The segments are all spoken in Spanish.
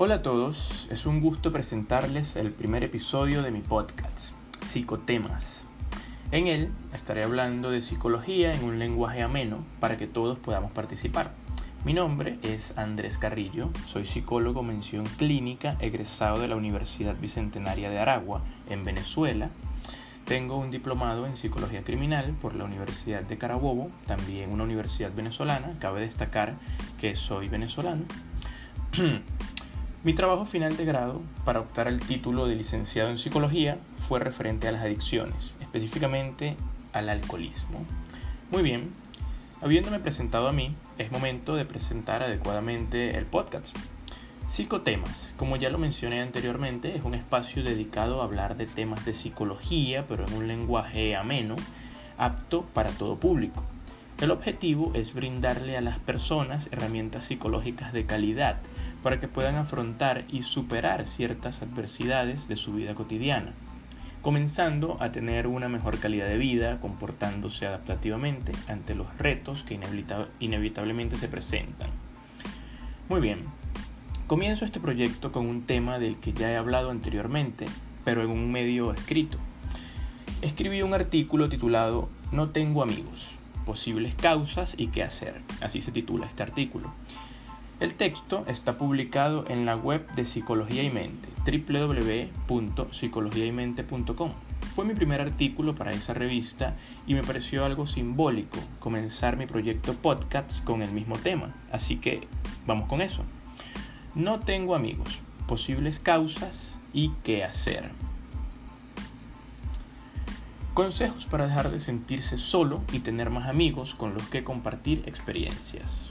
Hola a todos, es un gusto presentarles el primer episodio de mi podcast, Psicotemas. En él estaré hablando de psicología en un lenguaje ameno para que todos podamos participar. Mi nombre es Andrés Carrillo, soy psicólogo mención clínica egresado de la Universidad Bicentenaria de Aragua, en Venezuela. Tengo un diplomado en psicología criminal por la Universidad de Carabobo, también una universidad venezolana. Cabe destacar que soy venezolano. Mi trabajo final de grado para optar al título de licenciado en psicología fue referente a las adicciones, específicamente al alcoholismo. Muy bien, habiéndome presentado a mí, es momento de presentar adecuadamente el podcast. Psicotemas, como ya lo mencioné anteriormente, es un espacio dedicado a hablar de temas de psicología, pero en un lenguaje ameno, apto para todo público. El objetivo es brindarle a las personas herramientas psicológicas de calidad para que puedan afrontar y superar ciertas adversidades de su vida cotidiana, comenzando a tener una mejor calidad de vida, comportándose adaptativamente ante los retos que inevitablemente se presentan. Muy bien, comienzo este proyecto con un tema del que ya he hablado anteriormente, pero en un medio escrito. Escribí un artículo titulado No tengo amigos, posibles causas y qué hacer, así se titula este artículo. El texto está publicado en la web de Psicología y Mente, www.psicologiaymente.com. Fue mi primer artículo para esa revista y me pareció algo simbólico comenzar mi proyecto podcast con el mismo tema, así que vamos con eso. No tengo amigos, posibles causas y qué hacer. Consejos para dejar de sentirse solo y tener más amigos con los que compartir experiencias.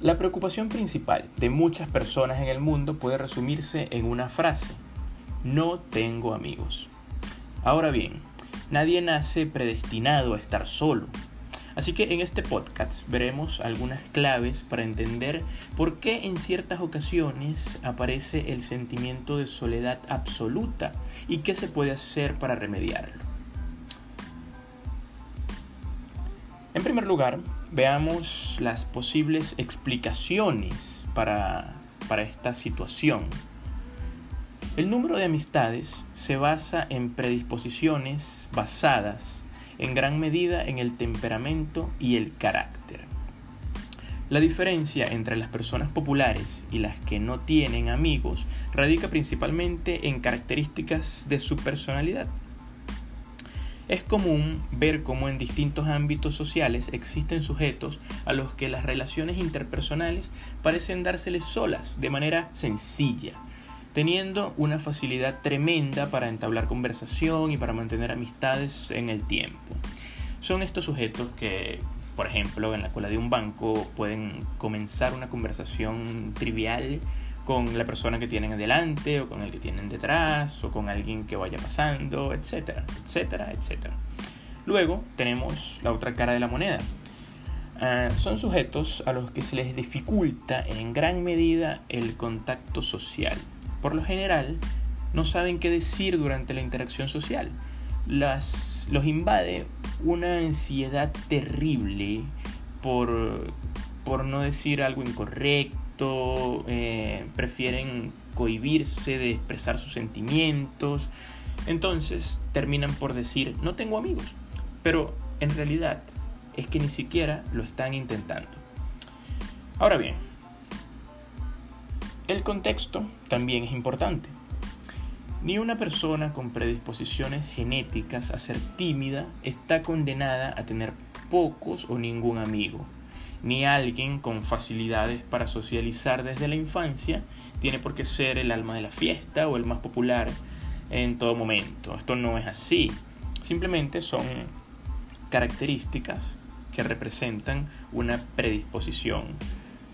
La preocupación principal de muchas personas en el mundo puede resumirse en una frase, no tengo amigos. Ahora bien, nadie nace predestinado a estar solo. Así que en este podcast veremos algunas claves para entender por qué en ciertas ocasiones aparece el sentimiento de soledad absoluta y qué se puede hacer para remediarlo. En primer lugar, veamos las posibles explicaciones para, esta situación. El número de amistades se basa en predisposiciones basadas en gran medida en el temperamento y el carácter. La diferencia entre las personas populares y las que no tienen amigos radica principalmente en características de su personalidad. Es común ver cómo en distintos ámbitos sociales existen sujetos a los que las relaciones interpersonales parecen dárseles solas, de manera sencilla, teniendo una facilidad tremenda para entablar conversación y para mantener amistades en el tiempo. Son estos sujetos que, por ejemplo, en la cola de un banco pueden comenzar una conversación trivial con la persona que tienen adelante o con el que tienen detrás o con alguien que vaya pasando, etcétera, etcétera, etcétera. Luego tenemos la otra cara de la moneda. Ah, son sujetos a los que se les dificulta en gran medida el contacto social. Por lo general, no saben qué decir durante la interacción social. Las, los invade una ansiedad terrible por, por no decir algo incorrecto eh, prefieren cohibirse de expresar sus sentimientos, entonces terminan por decir, no tengo amigos, pero en realidad es que ni siquiera lo están intentando. Ahora bien, el contexto también es importante. Ni una persona con predisposiciones genéticas a ser tímida está condenada a tener pocos o ningún amigo ni alguien con facilidades para socializar desde la infancia tiene por qué ser el alma de la fiesta o el más popular en todo momento. Esto no es así. Simplemente son características que representan una predisposición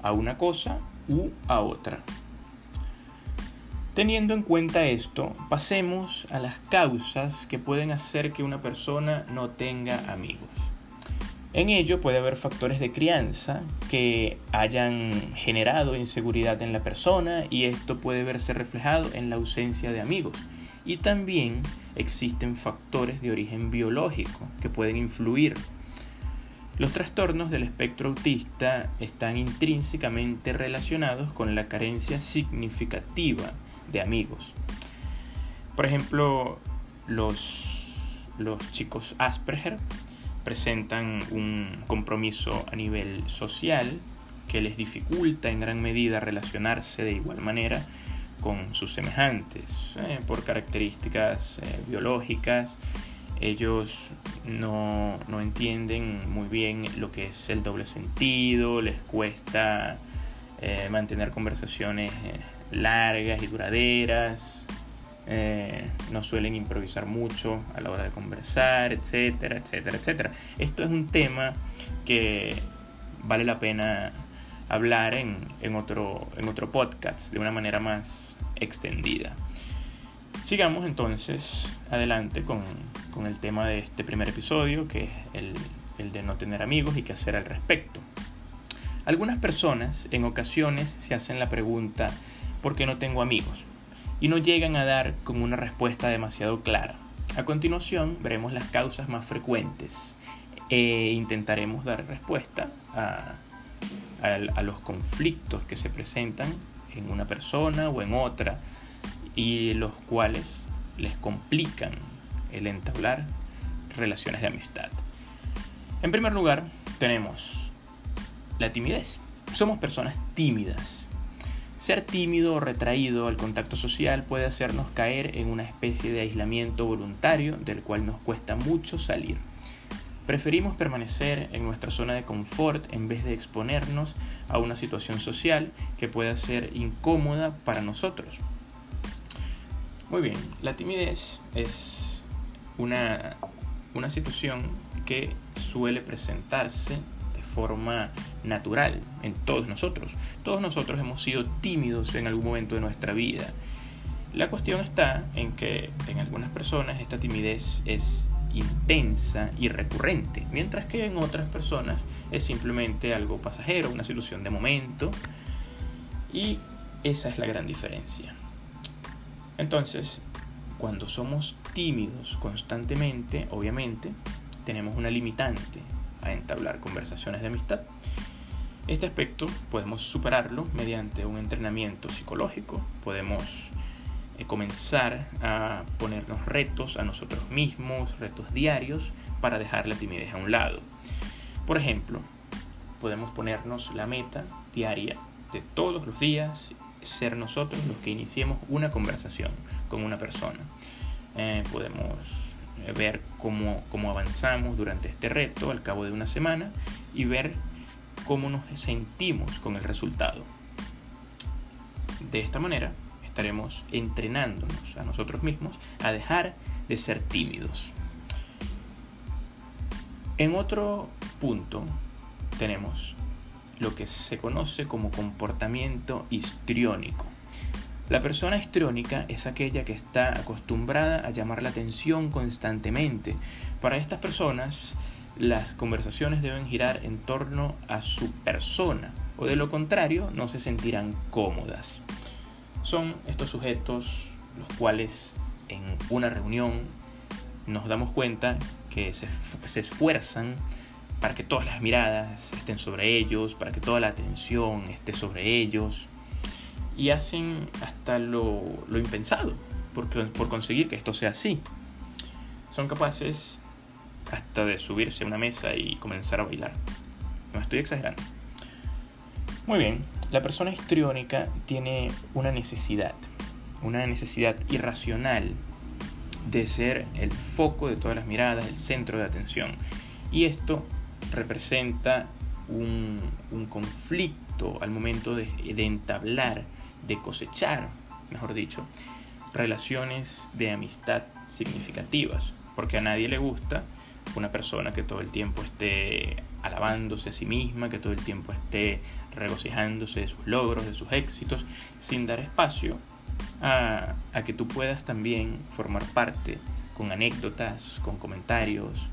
a una cosa u a otra. Teniendo en cuenta esto, pasemos a las causas que pueden hacer que una persona no tenga amigos. En ello puede haber factores de crianza que hayan generado inseguridad en la persona y esto puede verse reflejado en la ausencia de amigos. Y también existen factores de origen biológico que pueden influir. Los trastornos del espectro autista están intrínsecamente relacionados con la carencia significativa de amigos. Por ejemplo, los, los chicos Asperger presentan un compromiso a nivel social que les dificulta en gran medida relacionarse de igual manera con sus semejantes eh, por características eh, biológicas. Ellos no, entienden muy bien lo que es el doble sentido, les cuesta eh, mantener conversaciones largas y duraderas, eh, no suelen improvisar mucho a la hora de conversar, etcétera, etcétera, etcétera. Esto es un tema que vale la pena hablar en, en, otro, en otro podcast de una manera más extendida. Sigamos entonces adelante con, el tema de este primer episodio, que es el, el de no tener amigos y qué hacer al respecto. Algunas personas en ocasiones se hacen la pregunta ¿por qué no tengo amigos? Y no llegan a dar con una respuesta demasiado clara. A continuación veremos las causas más frecuentes e intentaremos dar respuesta a, a los conflictos que se presentan en una persona o en otra y los cuales les complican el entablar relaciones de amistad. En primer lugar, tenemos la timidez. Somos personas tímidas. Ser tímido o retraído al contacto social puede hacernos caer en una especie de aislamiento voluntario del cual nos cuesta mucho salir. Preferimos permanecer en nuestra zona de confort en vez de exponernos a una situación social que pueda ser incómoda para nosotros. Muy bien, la timidez es una, una situación que suele presentarse forma natural en todos nosotros. Todos nosotros hemos sido tímidos en algún momento de nuestra vida. La cuestión está en que en algunas personas esta timidez es intensa y recurrente, mientras que en otras personas es simplemente algo pasajero, una solución de momento. Y esa es la gran diferencia. Entonces, cuando somos tímidos constantemente, obviamente, tenemos una limitante a entablar conversaciones de amistad. Este aspecto podemos superarlo mediante un entrenamiento psicológico, podemos eh, comenzar a ponernos retos a nosotros mismos, retos diarios, para dejar la timidez a un lado. Por ejemplo, podemos ponernos la meta diaria de todos los días ser nosotros los que iniciemos una conversación con una persona. Eh, podemos ver cómo, cómo avanzamos durante este reto al cabo de una semana y ver cómo nos sentimos con el resultado. De esta manera estaremos entrenándonos a nosotros mismos a dejar de ser tímidos. En otro punto tenemos lo que se conoce como comportamiento histriónico. La persona histriónica es aquella que está acostumbrada a llamar la atención constantemente. Para estas personas, las conversaciones deben girar en torno a su persona, o de lo contrario, no se sentirán cómodas. Son estos sujetos los cuales en una reunión nos damos cuenta que se, se esfuerzan para que todas las miradas estén sobre ellos, para que toda la atención esté sobre ellos. Y hacen hasta lo, impensado por, por conseguir que esto sea así. Son capaces hasta de subirse a una mesa y comenzar a bailar. No estoy exagerando. Muy bien, la persona histriónica tiene una necesidad, una necesidad irracional de ser el foco de todas las miradas, el centro de atención. Y esto representa un, conflicto al momento de entablar, de cosechar, mejor dicho, relaciones de amistad significativas, porque a nadie le gusta una persona que todo el tiempo esté alabándose a sí misma, que todo el tiempo esté regocijándose de sus logros, de sus éxitos, sin dar espacio a, a, que tú puedas también formar parte con anécdotas, con comentarios,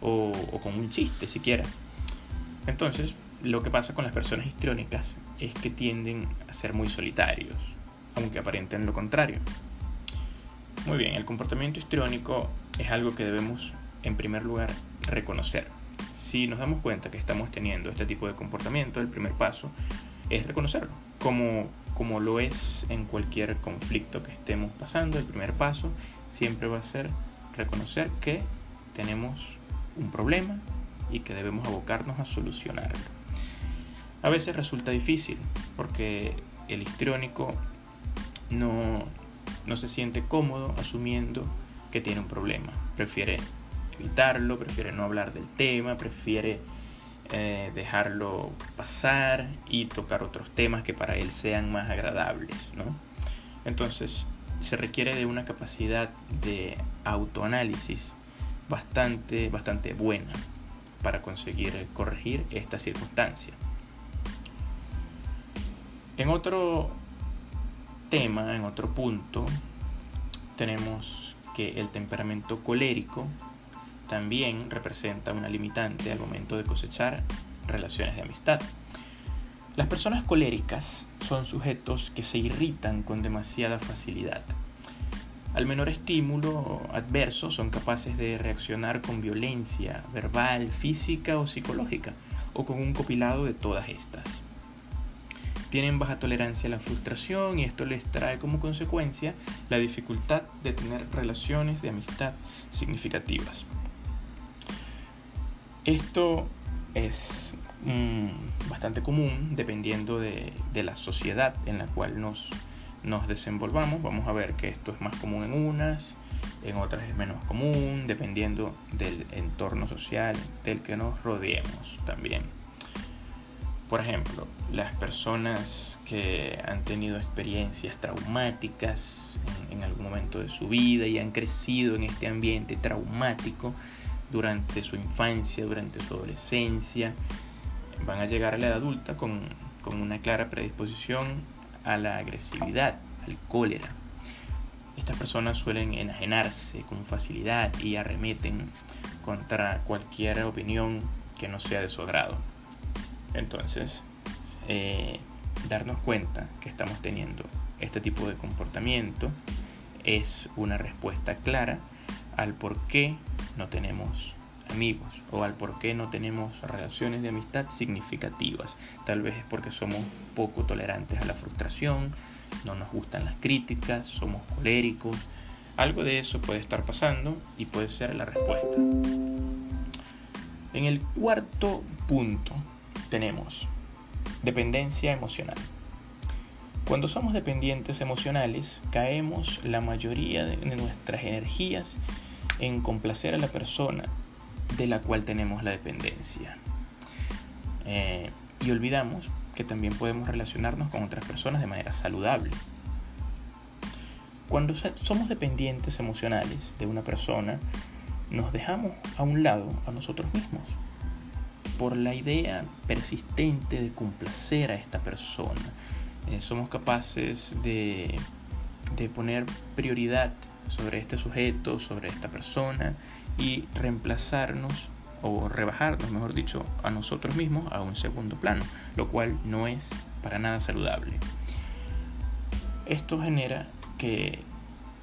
o, con un chiste siquiera. Entonces, lo que pasa con las personas histriónicas es que tienden a ser muy solitarios, aunque aparenten lo contrario. Muy bien, el comportamiento histriónico es algo que debemos, en primer lugar, reconocer. Si nos damos cuenta que estamos teniendo este tipo de comportamiento, el primer paso es reconocerlo, como, como lo es en cualquier conflicto que estemos pasando. El primer paso siempre va a ser reconocer que tenemos un problema y que debemos abocarnos a solucionarlo. A veces resulta difícil porque el histriónico no, no se siente cómodo asumiendo que tiene un problema. Prefiere evitarlo, prefiere no hablar del tema, prefiere eh, dejarlo pasar y tocar otros temas que para él sean más agradables. ¿no? Entonces se requiere de una capacidad de autoanálisis bastante, bastante buena para conseguir corregir esta circunstancia. En otro tema, en otro punto, tenemos que el temperamento colérico también representa una limitante al momento de cosechar relaciones de amistad. Las personas coléricas son sujetos que se irritan con demasiada facilidad. Al menor estímulo adverso son capaces de reaccionar con violencia verbal, física o psicológica, o con un copilado de todas estas. Tienen baja tolerancia a la frustración y esto les trae como consecuencia la dificultad de tener relaciones de amistad significativas. Esto es mm, bastante común dependiendo de, la sociedad en la cual nos, nos desenvolvamos. Vamos a ver que esto es más común en unas, en otras es menos común, dependiendo del entorno social del que nos rodeemos también. Por ejemplo, las personas que han tenido experiencias traumáticas en, en algún momento de su vida y han crecido en este ambiente traumático, durante su infancia, durante su adolescencia, van a llegar a la edad adulta con, una clara predisposición a la agresividad, al cólera. Estas personas suelen enajenarse con facilidad y arremeten contra cualquier opinión que no sea de su agrado. Entonces, eh, darnos cuenta que estamos teniendo este tipo de comportamiento es una respuesta clara al por qué no tenemos amigos o al por qué no tenemos relaciones de amistad significativas. Tal vez es porque somos poco tolerantes a la frustración, no nos gustan las críticas, somos coléricos. Algo de eso puede estar pasando y puede ser la respuesta. En el cuarto punto tenemos dependencia emocional. Cuando somos dependientes emocionales, caemos la mayoría de nuestras energías en complacer a la persona de la cual tenemos la dependencia. Eh, y olvidamos que también podemos relacionarnos con otras personas de manera saludable. Cuando somos dependientes emocionales de una persona, nos dejamos a un lado a nosotros mismos por la idea persistente de complacer a esta persona. Eh, somos capaces de, de poner prioridad sobre este sujeto, sobre esta persona y reemplazarnos o rebajarnos, mejor dicho, a nosotros mismos a un segundo plano, lo cual no es para nada saludable. Esto genera que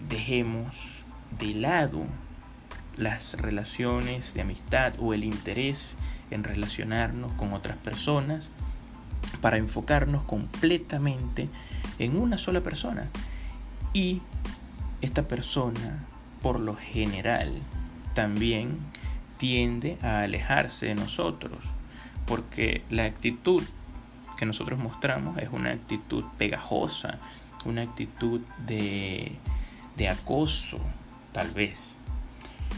dejemos de lado las relaciones de amistad o el interés en relacionarnos con otras personas para enfocarnos completamente en una sola persona y esta persona, por lo general, también tiende a alejarse de nosotros, porque la actitud que nosotros mostramos es una actitud pegajosa, una actitud de, de acoso, tal vez.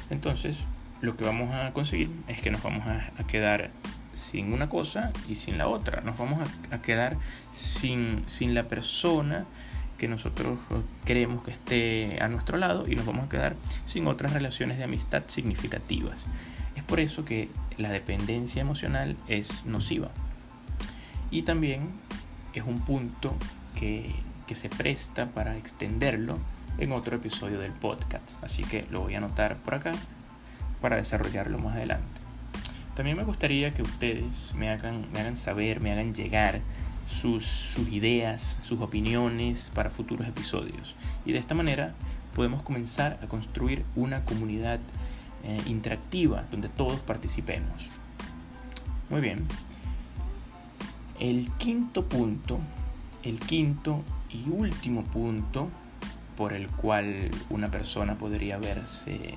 Entonces, lo que vamos a conseguir es que nos vamos a, quedar sin una cosa y sin la otra. Nos vamos a, a quedar sin, sin la persona que nosotros creemos que esté a nuestro lado y nos vamos a quedar sin otras relaciones de amistad significativas. Es por eso que la dependencia emocional es nociva. Y también es un punto que, que se presta para extenderlo en otro episodio del podcast. Así que lo voy a anotar por acá para desarrollarlo más adelante. También me gustaría que ustedes me hagan, me hagan saber, me hagan llegar sus, ideas, sus opiniones para futuros episodios. Y de esta manera podemos comenzar a construir una comunidad eh, interactiva donde todos participemos. Muy bien. El quinto punto, el quinto y último punto por el cual una persona podría verse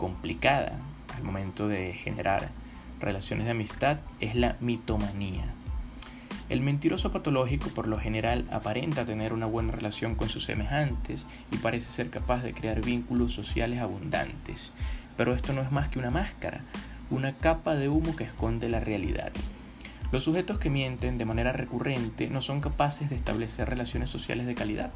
complicada al momento de generar relaciones de amistad es la mitomanía. El mentiroso patológico por lo general aparenta tener una buena relación con sus semejantes y parece ser capaz de crear vínculos sociales abundantes. Pero esto no es más que una máscara, una capa de humo que esconde la realidad. Los sujetos que mienten de manera recurrente no son capaces de establecer relaciones sociales de calidad.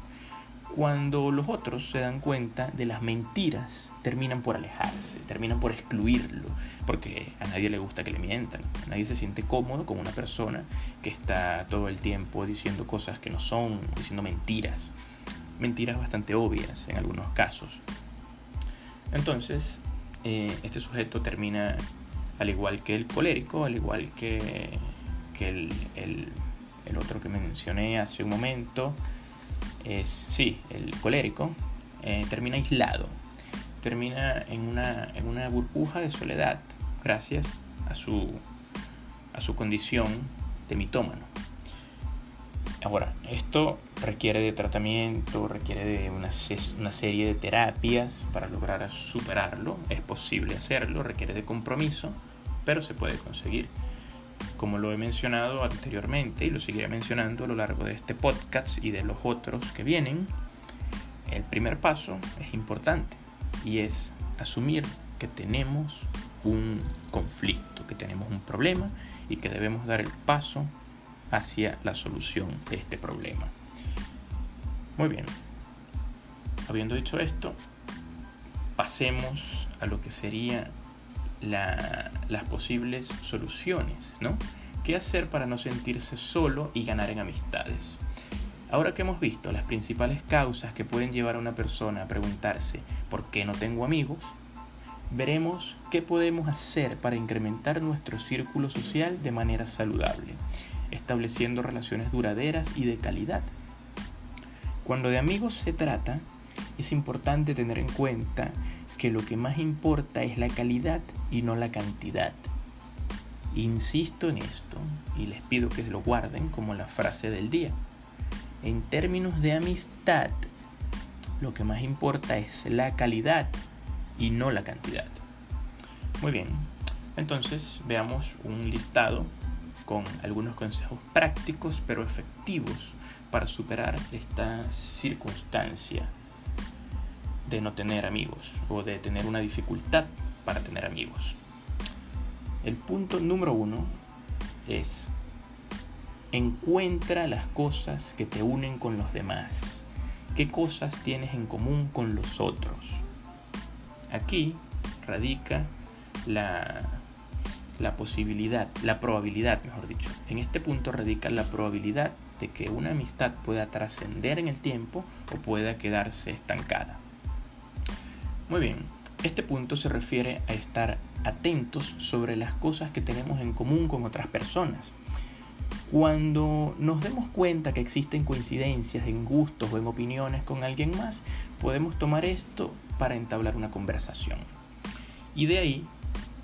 Cuando los otros se dan cuenta de las mentiras, terminan por alejarse, terminan por excluirlo, porque a nadie le gusta que le mientan, a nadie se siente cómodo con una persona que está todo el tiempo diciendo cosas que no son, diciendo mentiras, mentiras bastante obvias en algunos casos. Entonces, eh, este sujeto termina al igual que el colérico, al igual que el, el, otro que mencioné hace un momento sí, el colérico, eh, termina aislado, termina en una, en una burbuja de soledad gracias a su, a su condición de mitómano. Ahora, esto requiere de tratamiento, requiere de una, una, serie de terapias para lograr superarlo. Es posible hacerlo, requiere de compromiso, pero se puede conseguir como lo he mencionado anteriormente y lo seguiré mencionando a lo largo de este podcast y de los otros que vienen, el primer paso es importante y es asumir que tenemos un conflicto, que tenemos un problema y que debemos dar el paso hacia la solución de este problema. Muy bien, habiendo dicho esto, pasemos a lo que sería las posibles soluciones, ¿no? ¿Qué hacer para no sentirse solo y ganar en amistades? Ahora que hemos visto las principales causas que pueden llevar a una persona a preguntarse ¿por qué no tengo amigos? Veremos qué podemos hacer para incrementar nuestro círculo social de manera saludable, estableciendo relaciones duraderas y de calidad. Cuando de amigos se trata, es importante tener en cuenta que lo que más importa es la calidad y no la cantidad. Insisto en esto y les pido que lo guarden como la frase del día. En términos de amistad, lo que más importa es la calidad y no la cantidad. Muy bien, entonces veamos un listado con algunos consejos prácticos pero efectivos para superar esta circunstancia de no tener amigos o de tener una dificultad para tener amigos. El punto número uno es encuentra las cosas que te unen con los demás. ¿Qué cosas tienes en común con los otros? Aquí radica la, la posibilidad, la probabilidad, mejor dicho. En este punto radica la probabilidad de que una amistad pueda trascender en el tiempo o pueda quedarse estancada. Muy bien, este punto se refiere a estar atentos sobre las cosas que tenemos en común con otras personas. Cuando nos demos cuenta que existen coincidencias en gustos o en opiniones con alguien más, podemos tomar esto para entablar una conversación. Y de ahí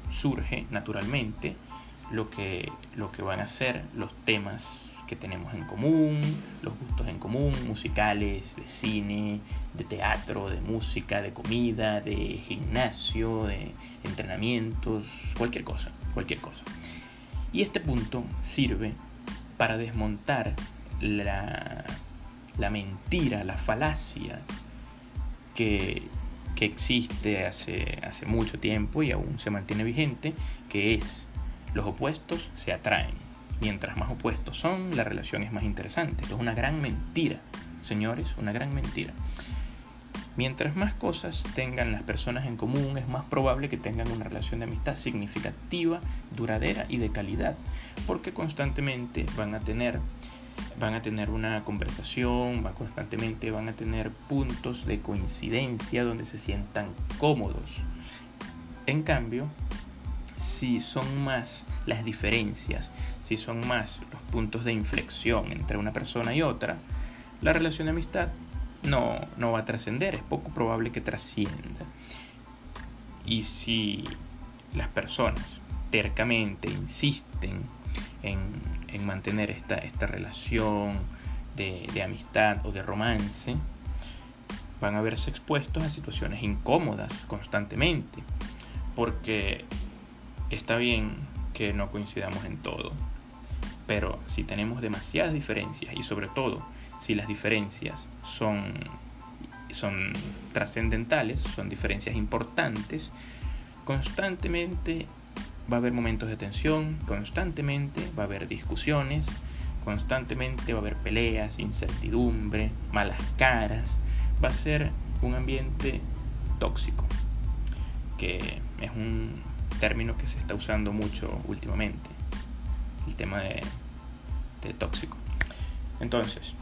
surge naturalmente lo que, lo que van a ser los temas que tenemos en común, los gustos en común, musicales, de cine, de teatro, de música, de comida, de gimnasio, de entrenamientos, cualquier cosa, cualquier cosa. Y este punto sirve para desmontar la, la mentira, la falacia que, que existe hace, hace mucho tiempo y aún se mantiene vigente, que es los opuestos se atraen mientras más opuestos son, la relación es más interesante. Es una gran mentira, señores, una gran mentira. Mientras más cosas tengan las personas en común, es más probable que tengan una relación de amistad significativa, duradera y de calidad, porque constantemente van a tener van a tener una conversación, constantemente van a tener puntos de coincidencia donde se sientan cómodos. En cambio, si son más las diferencias, si son más los puntos de inflexión entre una persona y otra, la relación de amistad no, no va a trascender, es poco probable que trascienda. Y si las personas tercamente insisten en, mantener esta, esta relación de, de amistad o de romance, van a verse expuestos a situaciones incómodas constantemente, porque está bien que no coincidamos en todo, pero si tenemos demasiadas diferencias y sobre todo si las diferencias son, son trascendentales, son diferencias importantes, constantemente va a haber momentos de tensión, constantemente va a haber discusiones, constantemente va a haber peleas, incertidumbre, malas caras, va a ser un ambiente tóxico, que es un término que se está usando mucho últimamente, el tema de, tóxico. Entonces,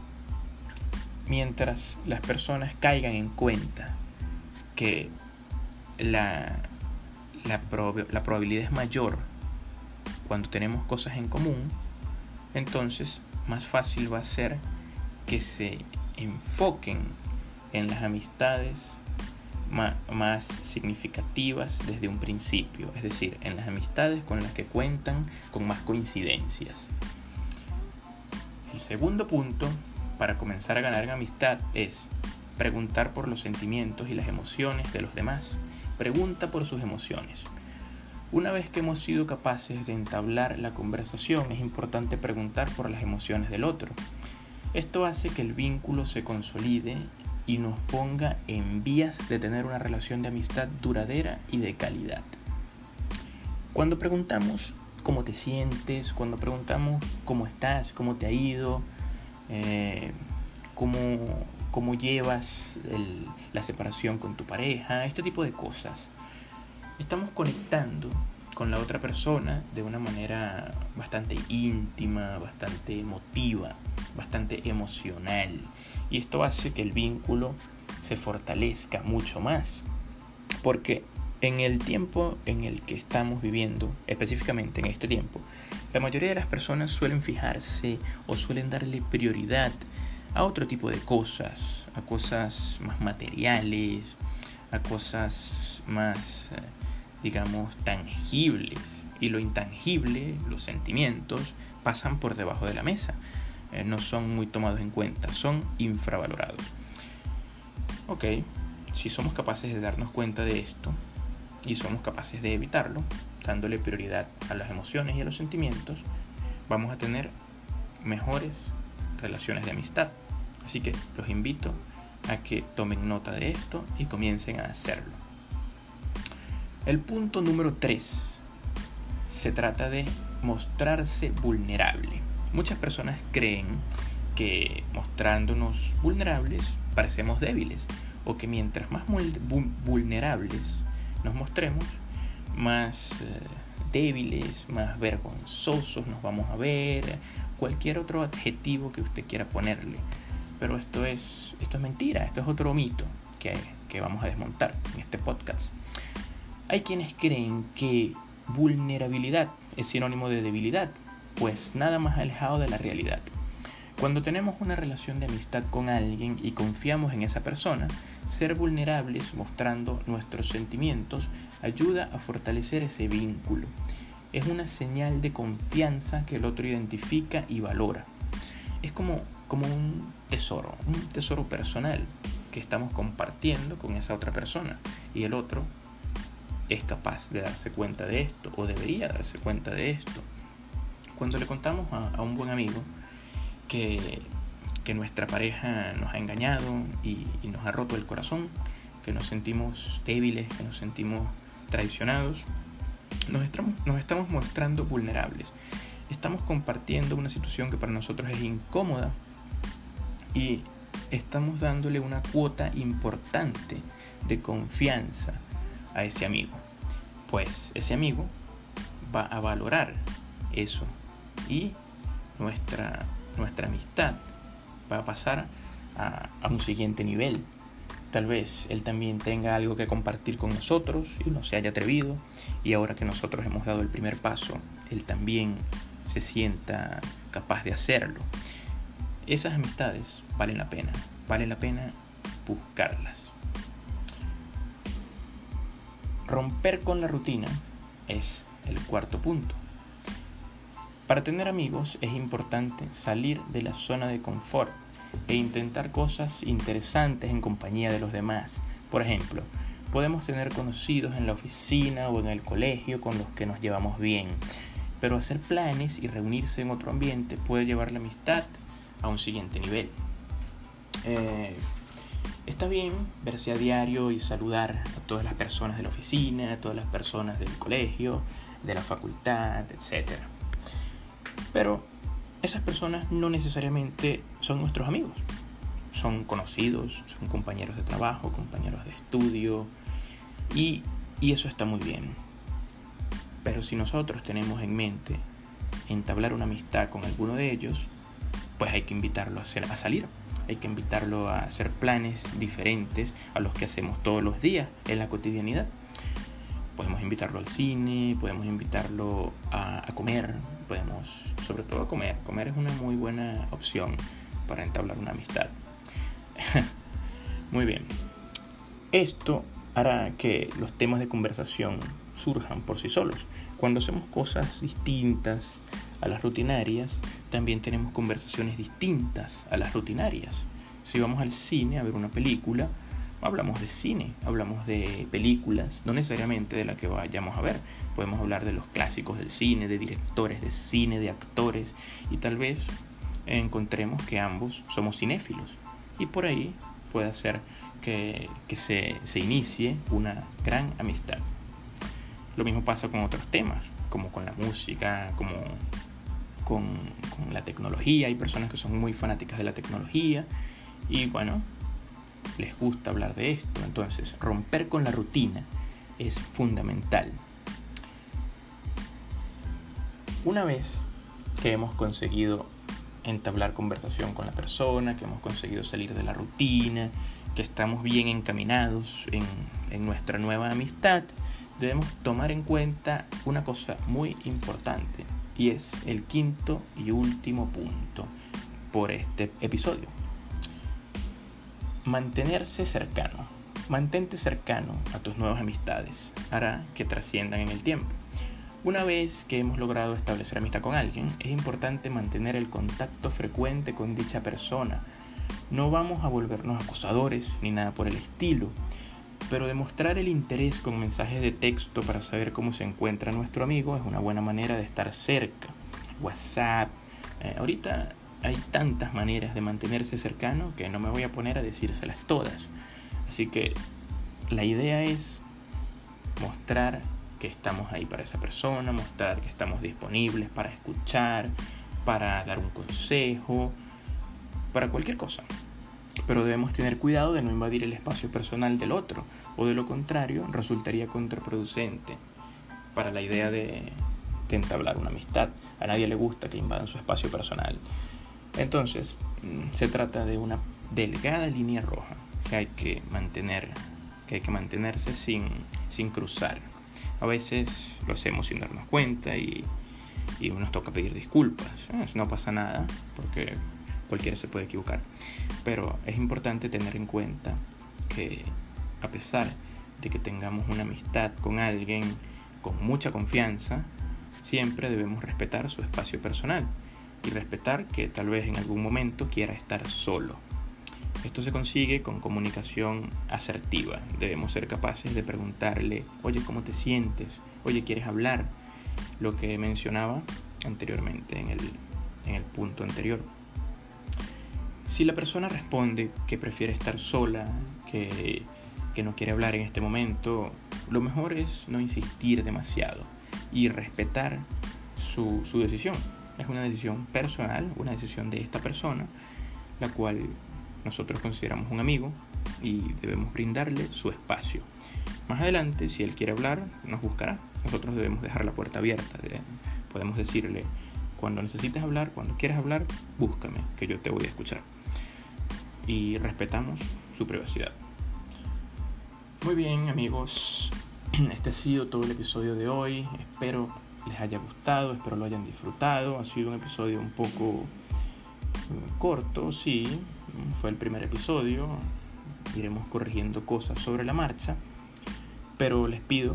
mientras las personas caigan en cuenta que la, la, la, probabilidad es mayor cuando tenemos cosas en común, entonces más fácil va a ser que se enfoquen en las amistades más significativas desde un principio, es decir, en las amistades con las que cuentan con más coincidencias. El segundo punto para comenzar a ganar en amistad es preguntar por los sentimientos y las emociones de los demás. Pregunta por sus emociones. Una vez que hemos sido capaces de entablar la conversación, es importante preguntar por las emociones del otro. Esto hace que el vínculo se consolide y nos ponga en vías de tener una relación de amistad duradera y de calidad. Cuando preguntamos cómo te sientes, cuando preguntamos cómo estás, cómo te ha ido, eh, cómo, llevas la separación con tu pareja, este tipo de cosas, estamos conectando con la otra persona de una manera bastante íntima, bastante emotiva, bastante emocional. Y esto hace que el vínculo se fortalezca mucho más. Porque en el tiempo en el que estamos viviendo, específicamente en este tiempo, la mayoría de las personas suelen fijarse o suelen darle prioridad a otro tipo de cosas, a cosas más materiales, a cosas más, eh, digamos, tangibles. Y lo intangible, los sentimientos, pasan por debajo de la mesa. Eh, no son muy tomados en cuenta, son infravalorados. Ok, si somos capaces de darnos cuenta de esto y somos capaces de evitarlo, dándole prioridad a las emociones y a los sentimientos, vamos a tener mejores relaciones de amistad. Así que los invito a que tomen nota de esto y comiencen a hacerlo. El punto número 3 se trata de mostrarse vulnerable. Muchas personas creen que mostrándonos vulnerables parecemos débiles o que mientras más vulnerables nos mostremos, más eh, débiles, más vergonzosos nos vamos a ver, cualquier otro adjetivo que usted quiera ponerle. Pero esto es, esto es mentira, esto es otro mito que, que vamos a desmontar en este podcast. Hay quienes creen que vulnerabilidad es sinónimo de debilidad pues nada más alejado de la realidad. Cuando tenemos una relación de amistad con alguien y confiamos en esa persona, ser vulnerables mostrando nuestros sentimientos ayuda a fortalecer ese vínculo. Es una señal de confianza que el otro identifica y valora. Es como, como un tesoro, un tesoro personal que estamos compartiendo con esa otra persona y el otro es capaz de darse cuenta de esto o debería darse cuenta de esto cuando le contamos a, un buen amigo que, nuestra pareja nos ha engañado y, nos ha roto el corazón, que nos sentimos débiles, que nos sentimos traicionados, nos estamos, nos estamos mostrando vulnerables. Estamos compartiendo una situación que para nosotros es incómoda y estamos dándole una cuota importante de confianza a ese amigo. Pues ese amigo va a valorar eso y nuestra, nuestra amistad va a pasar a, a un siguiente nivel. Tal vez él también tenga algo que compartir con nosotros y no se haya atrevido. Y ahora que nosotros hemos dado el primer paso, él también se sienta capaz de hacerlo. Esas amistades valen la pena. Vale la pena buscarlas. Romper con la rutina es el cuarto punto. Para tener amigos es importante salir de la zona de confort e intentar cosas interesantes en compañía de los demás. Por ejemplo, podemos tener conocidos en la oficina o en el colegio con los que nos llevamos bien, pero hacer planes y reunirse en otro ambiente puede llevar la amistad a un siguiente nivel. Eh, está bien verse a diario y saludar a todas las personas de la oficina, a todas las personas del colegio, de la facultad, etc. Pero esas personas no necesariamente son nuestros amigos. Son conocidos, son compañeros de trabajo, compañeros de estudio y, eso está muy bien. Pero si nosotros tenemos en mente entablar una amistad con alguno de ellos, pues hay que invitarlo a, hacer, a salir. Hay que invitarlo a hacer planes diferentes a los que hacemos todos los días en la cotidianidad. Podemos invitarlo al cine, podemos invitarlo a comer, podemos, sobre todo comer. Comer es una muy buena opción para entablar una amistad. muy bien. Esto hará que los temas de conversación surjan por sí solos. Cuando hacemos cosas distintas a las rutinarias, también tenemos conversaciones distintas a las rutinarias. Si vamos al cine a ver una película, hablamos de cine, hablamos de películas, no necesariamente de la que vayamos a ver. Podemos hablar de los clásicos del cine, de directores de cine, de actores, y tal vez encontremos que ambos somos cinéfilos. Y por ahí puede ser que, que se, se inicie una gran amistad. Lo mismo pasa con otros temas, como con la música, como con, con, la tecnología. Hay personas que son muy fanáticas de la tecnología y bueno, les gusta hablar de esto. Entonces, romper con la rutina es fundamental. Una vez que hemos conseguido entablar conversación con la persona, que hemos conseguido salir de la rutina, que estamos bien encaminados en, nuestra nueva amistad, debemos tomar en cuenta una cosa muy importante y es el quinto y último punto por este episodio. Mantenerse cercano. Mantente cercano a tus nuevas amistades. Hará que trasciendan en el tiempo. Una vez que hemos logrado establecer amistad con alguien, es importante mantener el contacto frecuente con dicha persona. No vamos a volvernos acosadores ni nada por el estilo, pero demostrar el interés con mensajes de texto para saber cómo se encuentra nuestro amigo es una buena manera de estar cerca. WhatsApp. Eh, ahorita hay tantas maneras de mantenerse cercano que no me voy a poner a decírselas todas. Así que la idea es mostrar que estamos ahí para esa persona, mostrar que estamos disponibles para escuchar, para dar un consejo, para cualquier cosa. Pero debemos tener cuidado de no invadir el espacio personal del otro, o de lo contrario resultaría contraproducente para la idea de, entablar una amistad. A nadie le gusta que invadan su espacio personal. Entonces, mm, se trata de una delgada línea roja que hay que mantener, que hay que mantenerse sin, sin cruzar. A veces lo hacemos sin darnos cuenta y, y nos toca pedir disculpas. No pasa nada porque cualquiera se puede equivocar. Pero es importante tener en cuenta que a pesar de que tengamos una amistad con alguien con mucha confianza, siempre debemos respetar su espacio personal y respetar que tal vez en algún momento quiera estar solo. Esto se consigue con comunicación asertiva. Debemos ser capaces de preguntarle, oye, ¿cómo te sientes? Oye, ¿quieres hablar? Lo que mencionaba anteriormente en el, en el punto anterior. Si la persona responde que prefiere estar sola, que, que no quiere hablar en este momento, lo mejor es no insistir demasiado y respetar su, su decisión. Es una decisión personal, una decisión de esta persona, la cual nosotros consideramos un amigo y debemos brindarle su espacio. Más adelante, si él quiere hablar, nos buscará. Nosotros debemos dejar la puerta abierta. Podemos decirle, cuando necesites hablar, cuando quieras hablar, búscame, que yo te voy a escuchar. Y respetamos su privacidad. Muy bien, amigos. Este ha sido todo el episodio de hoy. Espero les haya gustado, espero lo hayan disfrutado. Ha sido un episodio un poco eh, corto, sí, fue el primer episodio, iremos corrigiendo cosas sobre la marcha, pero les pido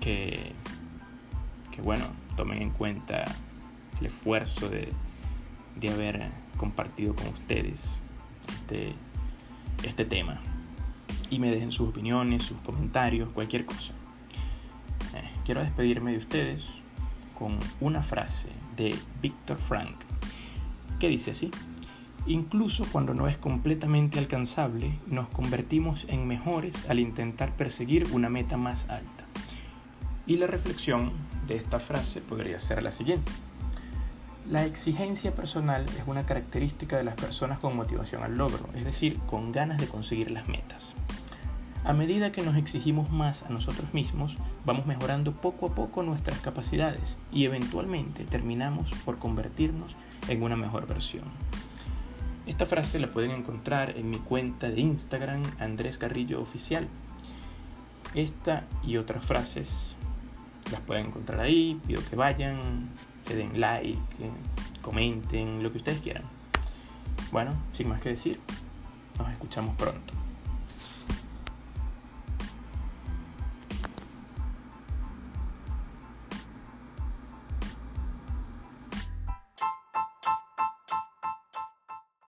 que, que bueno, tomen en cuenta el esfuerzo de, de haber compartido con ustedes este, este tema. Y me dejen sus opiniones, sus comentarios, cualquier cosa. Eh, quiero despedirme de ustedes con una frase de Víctor Frank que dice así. Incluso cuando no es completamente alcanzable, nos convertimos en mejores al intentar perseguir una meta más alta. Y la reflexión de esta frase podría ser la siguiente. La exigencia personal es una característica de las personas con motivación al logro, es decir, con ganas de conseguir las metas. A medida que nos exigimos más a nosotros mismos, vamos mejorando poco a poco nuestras capacidades y eventualmente terminamos por convertirnos en una mejor versión. Esta frase la pueden encontrar en mi cuenta de Instagram Andrés Carrillo Oficial. Esta y otras frases las pueden encontrar ahí. Pido que vayan, le den like, comenten, lo que ustedes quieran. Bueno, sin más que decir, nos escuchamos pronto.